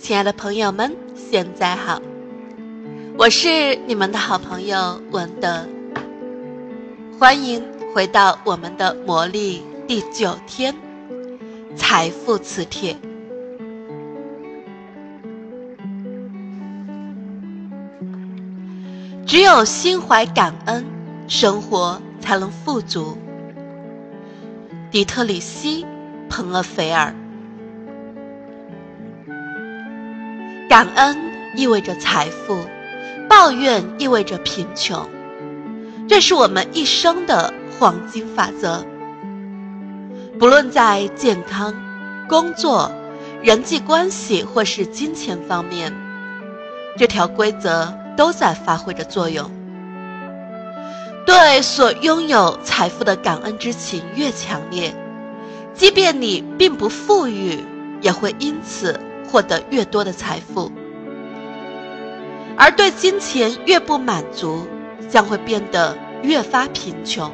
亲爱的朋友们，现在好，我是你们的好朋友文德，欢迎回到我们的魔力第九天，财富磁铁。只有心怀感恩，生活才能富足。底特里希·彭厄菲尔。感恩意味着财富，抱怨意味着贫穷，这是我们一生的黄金法则。不论在健康、工作、人际关系或是金钱方面，这条规则都在发挥着作用。对所拥有财富的感恩之情越强烈，即便你并不富裕，也会因此。获得越多的财富，而对金钱越不满足，将会变得越发贫穷。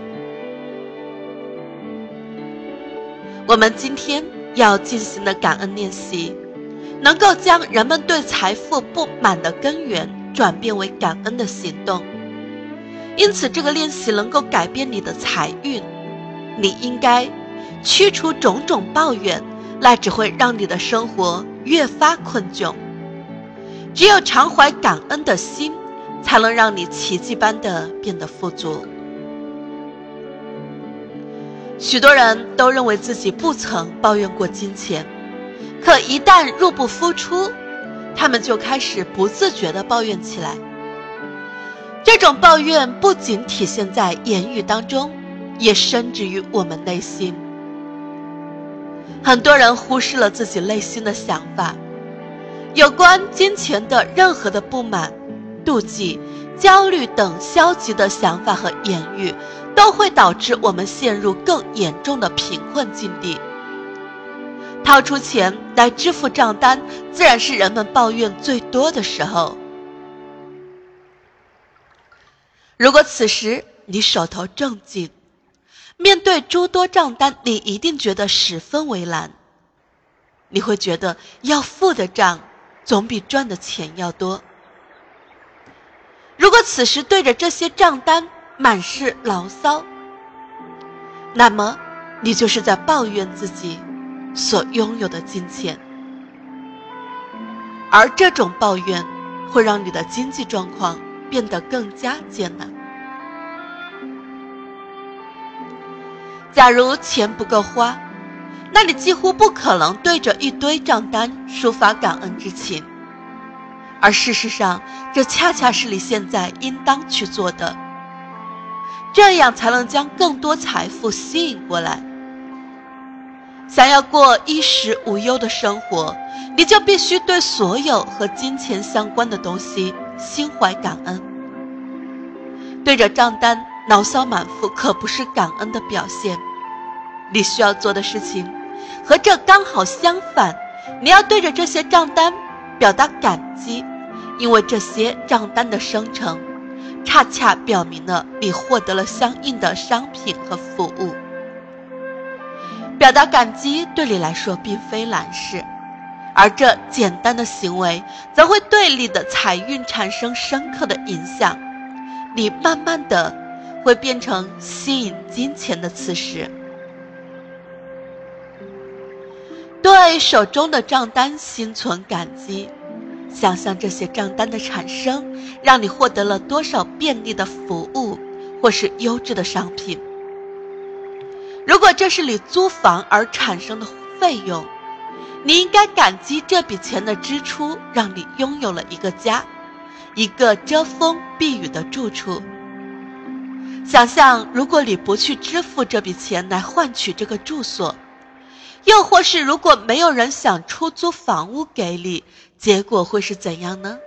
我们今天要进行的感恩练习，能够将人们对财富不满的根源转变为感恩的行动。因此，这个练习能够改变你的财运。你应该驱除种种抱怨，那只会让你的生活。越发困窘，只有常怀感恩的心，才能让你奇迹般的变得富足。许多人都认为自己不曾抱怨过金钱，可一旦入不敷出，他们就开始不自觉地抱怨起来。这种抱怨不仅体现在言语当中，也深植于我们内心。很多人忽视了自己内心的想法，有关金钱的任何的不满、妒忌、焦虑等消极的想法和言语，都会导致我们陷入更严重的贫困境地。掏出钱来支付账单，自然是人们抱怨最多的时候。如果此时你手头正紧，面对诸多账单，你一定觉得十分为难。你会觉得要付的账总比赚的钱要多。如果此时对着这些账单满是牢骚，那么你就是在抱怨自己所拥有的金钱，而这种抱怨会让你的经济状况变得更加艰难。假如钱不够花，那你几乎不可能对着一堆账单抒发感恩之情，而事实上，这恰恰是你现在应当去做的。这样才能将更多财富吸引过来。想要过衣食无忧的生活，你就必须对所有和金钱相关的东西心怀感恩。对着账单。牢骚满腹可不是感恩的表现，你需要做的事情和这刚好相反。你要对着这些账单表达感激，因为这些账单的生成，恰恰表明了你获得了相应的商品和服务。表达感激对你来说并非难事，而这简单的行为则会对你的财运产生深刻的影响。你慢慢的。会变成吸引金钱的磁石。对手中的账单心存感激，想象这些账单的产生，让你获得了多少便利的服务，或是优质的商品。如果这是你租房而产生的费用，你应该感激这笔钱的支出，让你拥有了一个家，一个遮风避雨的住处。想象，如果你不去支付这笔钱来换取这个住所，又或是如果没有人想出租房屋给你，结果会是怎样呢？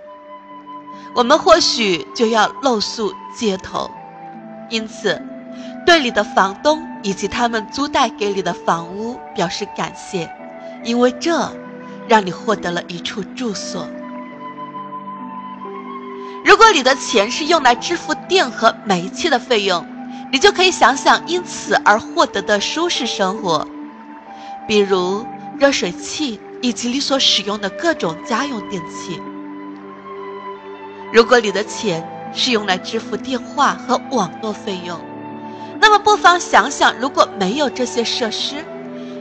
我们或许就要露宿街头。因此，对你的房东以及他们租贷给你的房屋表示感谢，因为这让你获得了一处住所。如果你的钱是用来支付电和煤气的费用，你就可以想想因此而获得的舒适生活，比如热水器以及你所使用的各种家用电器。如果你的钱是用来支付电话和网络费用，那么不妨想想，如果没有这些设施，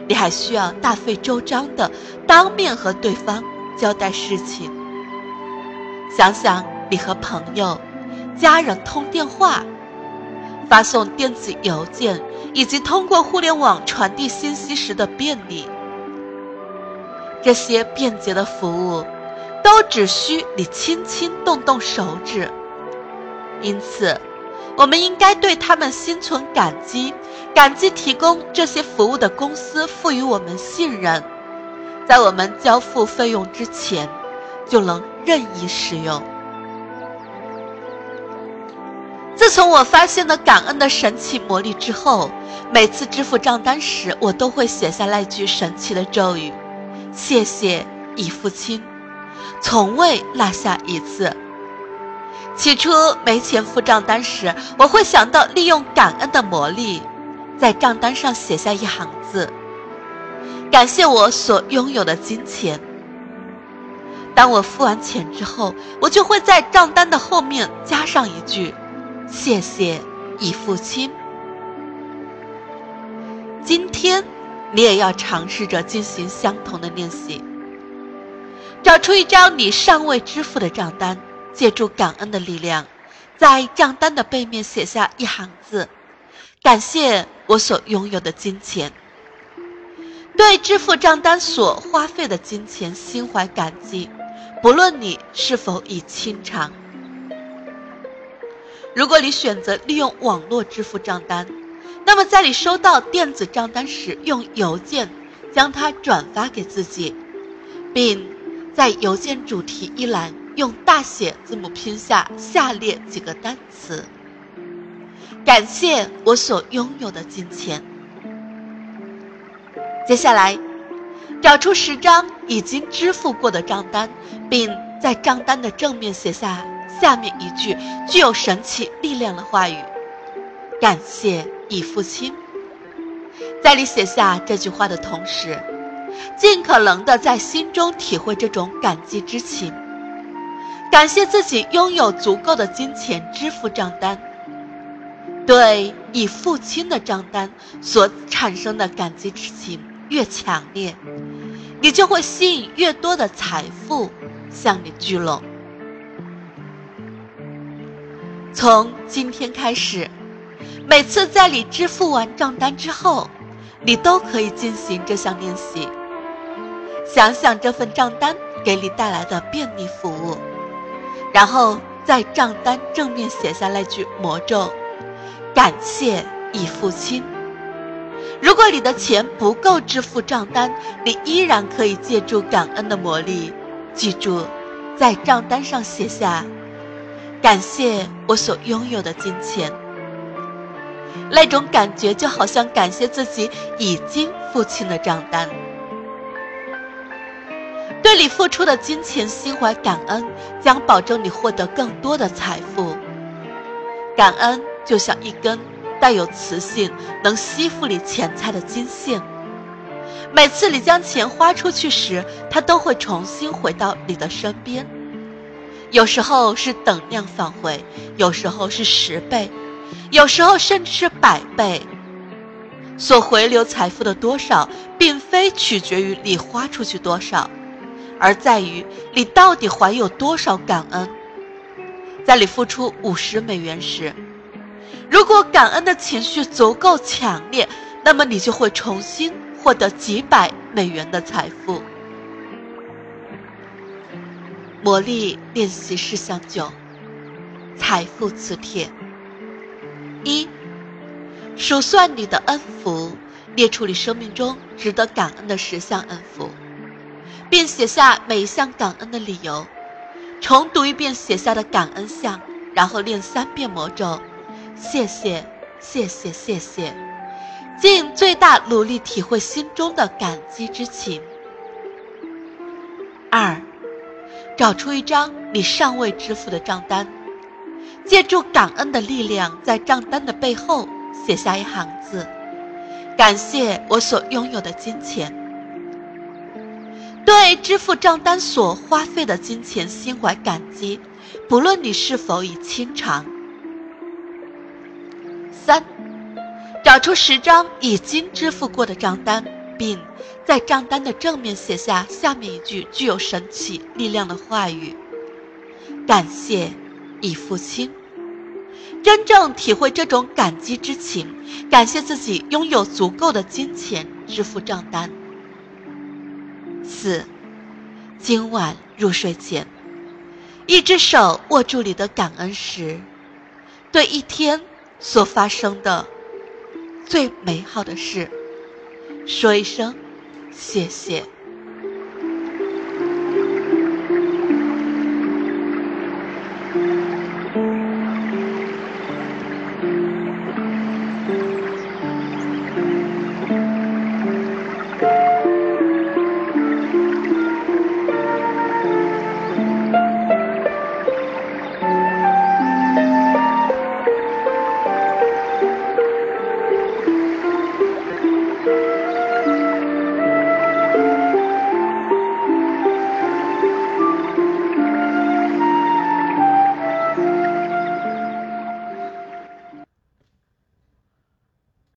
你还需要大费周章的当面和对方交代事情。想想你和朋友、家人通电话、发送电子邮件以及通过互联网传递信息时的便利，这些便捷的服务。都只需你轻轻动动手指，因此，我们应该对他们心存感激，感激提供这些服务的公司赋予我们信任，在我们交付费用之前，就能任意使用。自从我发现了感恩的神奇魔力之后，每次支付账单时，我都会写下那句神奇的咒语：“谢谢，已付清。”从未落下一次。起初没钱付账单时，我会想到利用感恩的魔力，在账单上写下一行字：“感谢我所拥有的金钱。”当我付完钱之后，我就会在账单的后面加上一句：“谢谢，已付清。”今天，你也要尝试着进行相同的练习。找出一张你尚未支付的账单，借助感恩的力量，在账单的背面写下一行字：“感谢我所拥有的金钱。”对支付账单所花费的金钱心怀感激，不论你是否已清偿。如果你选择利用网络支付账单，那么在你收到电子账单时，用邮件将它转发给自己，并。在邮件主题一栏用大写字母拼下下列几个单词：“感谢我所拥有的金钱。”接下来，找出十张已经支付过的账单，并在账单的正面写下下面一句具有神奇力量的话语：“感谢已父亲。”在你写下这句话的同时。尽可能的在心中体会这种感激之情，感谢自己拥有足够的金钱支付账单。对已付清的账单所产生的感激之情越强烈，你就会吸引越多的财富向你聚拢。从今天开始，每次在你支付完账单之后，你都可以进行这项练习。想想这份账单给你带来的便利服务，然后在账单正面写下那句魔咒：“感谢已付清。”如果你的钱不够支付账单，你依然可以借助感恩的魔力，记住，在账单上写下：“感谢我所拥有的金钱。”那种感觉就好像感谢自己已经付清了账单。对你付出的金钱心怀感恩，将保证你获得更多的财富。感恩就像一根带有磁性、能吸附你钱财的金线。每次你将钱花出去时，它都会重新回到你的身边。有时候是等量返回，有时候是十倍，有时候甚至是百倍。所回流财富的多少，并非取决于你花出去多少。而在于你到底怀有多少感恩。在你付出五十美元时，如果感恩的情绪足够强烈，那么你就会重新获得几百美元的财富。魔力练习事项九：财富磁铁。一、数算你的恩福，列出你生命中值得感恩的十项恩福。并写下每一项感恩的理由，重读一遍写下的感恩项，然后念三遍魔咒：谢谢，谢谢，谢谢，尽最大努力体会心中的感激之情。找出一张你尚未支付的账单，借助感恩的力量，在账单的背后写下一行字：感谢我所拥有的金钱。对支付账单所花费的金钱心怀感激，不论你是否已清偿。三，找出十张已经支付过的账单，并在账单的正面写下下面一句具有神奇力量的话语：“感谢已付清。”真正体会这种感激之情，感谢自己拥有足够的金钱支付账单。四，今晚入睡前，一只手握住你的感恩石，对一天所发生的最美好的事说一声谢谢。